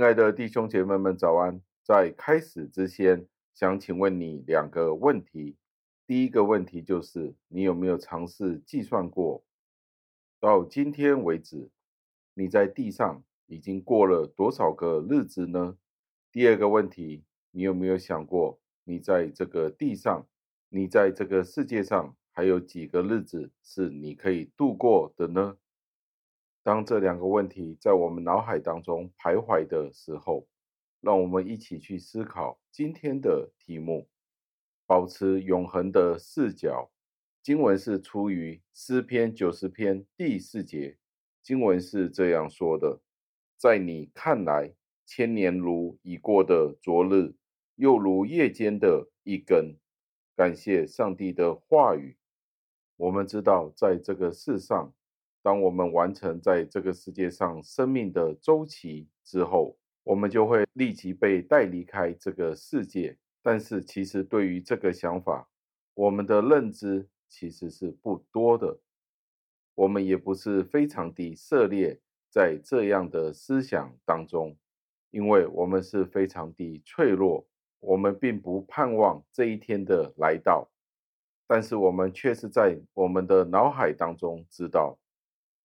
亲爱的弟兄姐妹们，早安！在开始之前，想请问你两个问题。第一个问题就是，你有没有尝试计算过，到今天为止，你在地上已经过了多少个日子呢？第二个问题，你有没有想过，你在这个地上，你在这个世界上，还有几个日子是你可以度过的呢？当这两个问题在我们脑海当中徘徊的时候，让我们一起去思考今天的题目：保持永恒的视角。经文是出于诗篇九十篇第四节，经文是这样说的：“在你看来，千年如已过的昨日，又如夜间的一更。”感谢上帝的话语。我们知道，在这个世上。当我们完成在这个世界上生命的周期之后，我们就会立即被带离开这个世界。但是，其实对于这个想法，我们的认知其实是不多的。我们也不是非常的涉猎在这样的思想当中，因为我们是非常的脆弱。我们并不盼望这一天的来到，但是我们却是在我们的脑海当中知道。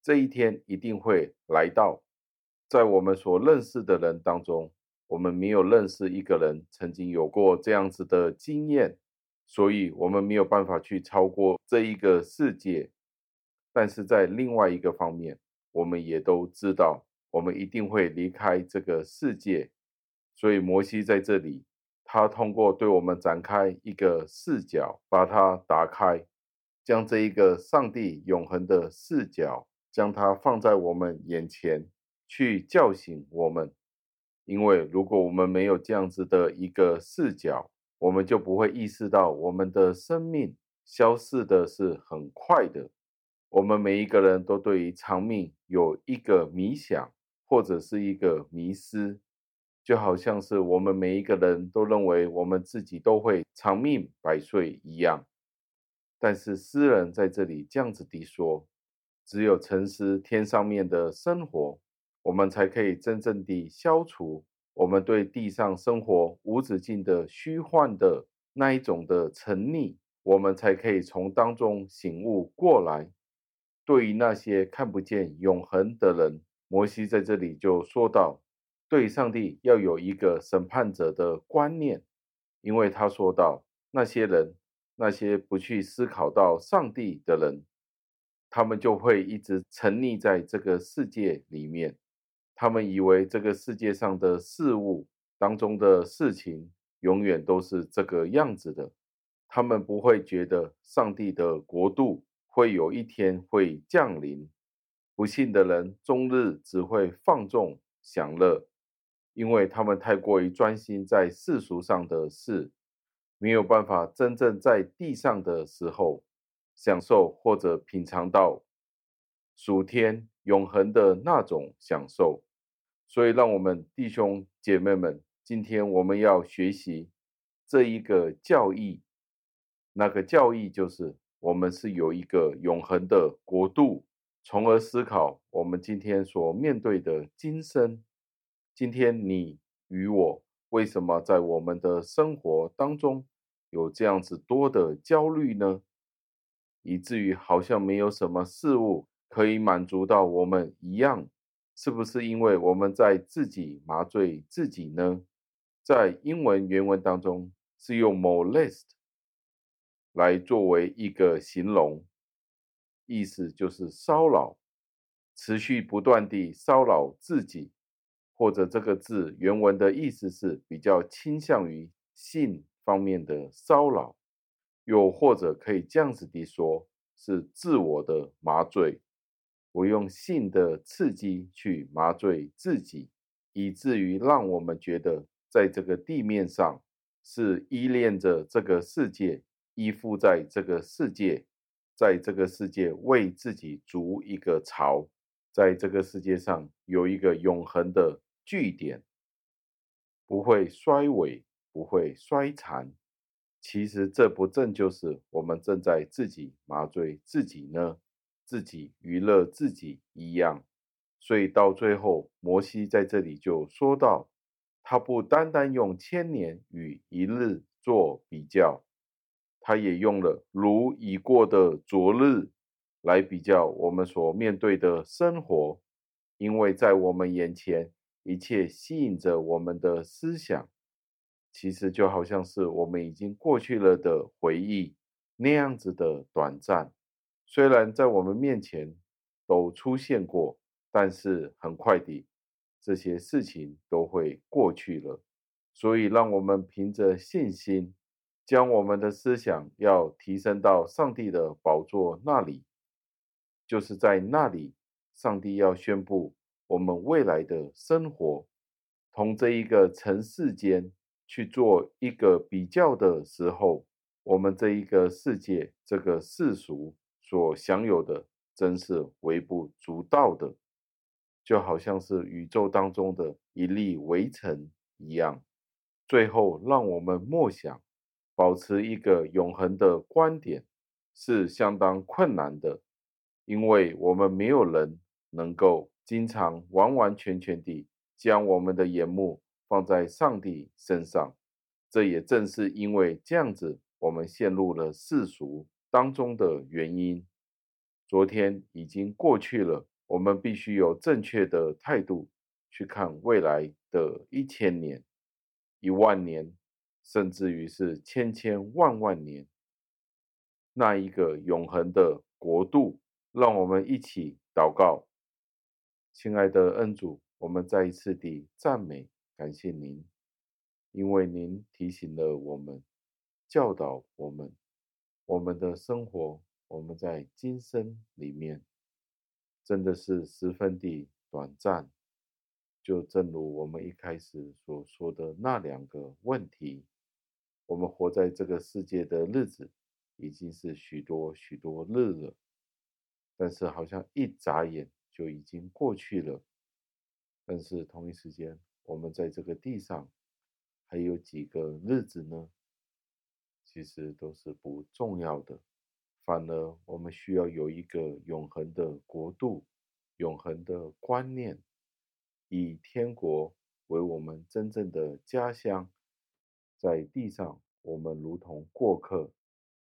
这一天一定会来到，在我们所认识的人当中，我们没有认识一个人曾经有过这样子的经验，所以我们没有办法去超过这一个世界。但是在另外一个方面，我们也都知道，我们一定会离开这个世界。所以摩西在这里，他通过对我们展开一个视角，把它打开，将这一个上帝永恒的视角。将它放在我们眼前，去叫醒我们。因为如果我们没有这样子的一个视角，我们就不会意识到我们的生命消逝的是很快的。我们每一个人都对于长命有一个迷想，或者是一个迷思，就好像是我们每一个人都认为我们自己都会长命百岁一样。但是诗人在这里这样子地说。只有沉思天上面的生活，我们才可以真正地消除我们对地上生活无止境的虚幻的那一种的沉溺，我们才可以从当中醒悟过来。对于那些看不见永恒的人，摩西在这里就说到，对上帝要有一个审判者的观念，因为他说到那些人，那些不去思考到上帝的人。他们就会一直沉溺在这个世界里面，他们以为这个世界上的事物当中的事情永远都是这个样子的，他们不会觉得上帝的国度会有一天会降临。不信的人终日只会放纵享乐，因为他们太过于专心在世俗上的事，没有办法真正在地上的时候。享受或者品尝到属天永恒的那种享受，所以让我们弟兄姐妹们，今天我们要学习这一个教义。那个教义就是我们是有一个永恒的国度，从而思考我们今天所面对的今生。今天你与我为什么在我们的生活当中有这样子多的焦虑呢？以至于好像没有什么事物可以满足到我们一样，是不是因为我们在自己麻醉自己呢？在英文原文当中是用 molest 来作为一个形容，意思就是骚扰，持续不断地骚扰自己，或者这个字原文的意思是比较倾向于性方面的骚扰。又或者可以这样子地说，是自我的麻醉，我用性的刺激去麻醉自己，以至于让我们觉得在这个地面上是依恋着这个世界，依附在这个世界，在这个世界为自己筑一个巢，在这个世界上有一个永恒的据点，不会衰萎，不会衰残。其实这不正就是我们正在自己麻醉自己呢？自己娱乐自己一样。所以到最后，摩西在这里就说到，他不单单用千年与一日做比较，他也用了如已过的昨日来比较我们所面对的生活，因为在我们眼前，一切吸引着我们的思想，其实就好像是我们已经过去了的回忆，那样子的短暂。虽然在我们面前都出现过，但是很快的，这些事情都会过去了。所以，让我们凭着信心，将我们的思想要提升到上帝的宝座那里，就是在那里，上帝要宣布我们未来的生活，同这一个尘世间去做一个比较的时候，我们这一个世界，这个世俗。所享有的真是微不足道的，就好像是宇宙当中的一粒微尘一样。最后，让我们默想，保持一个永恒的观点是相当困难的，因为我们没有人能够经常完完全全地将我们的眼目放在上帝身上。这也正是因为这样子，我们陷入了世俗。当中的原因，昨天已经过去了，我们必须有正确的态度去看未来的一千年、一万年，甚至于是千千万万年，那一个永恒的国度。让我们一起祷告，亲爱的恩主，我们再一次地赞美感谢您，因为您提醒了我们，教导我们。我们的生活，我们在今生里面，真的是十分的短暂。就正如我们一开始所说的那两个问题，我们活在这个世界的日子，已经是许多许多日了，但是好像一眨眼就已经过去了。但是同一时间，我们在这个地上还有几个日子呢？其实都是不重要的，反而我们需要有一个永恒的国度、永恒的观念，以天国为我们真正的家乡。在地上，我们如同过客、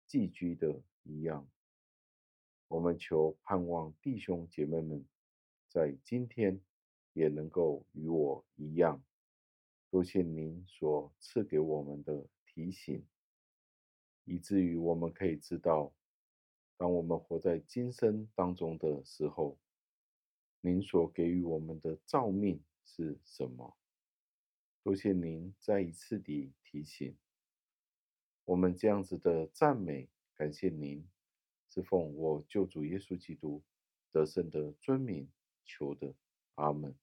寄居的一样。我们求盼望弟兄姐妹们在今天也能够与我一样，多谢您所赐给我们的提醒。以至于我们可以知道，当我们活在今生当中的时候，您所给予我们的照命是什么？多谢您再一次的提醒，我们这样子的赞美，感谢您，是奉我救主耶稣基督得胜的尊名求的，阿门。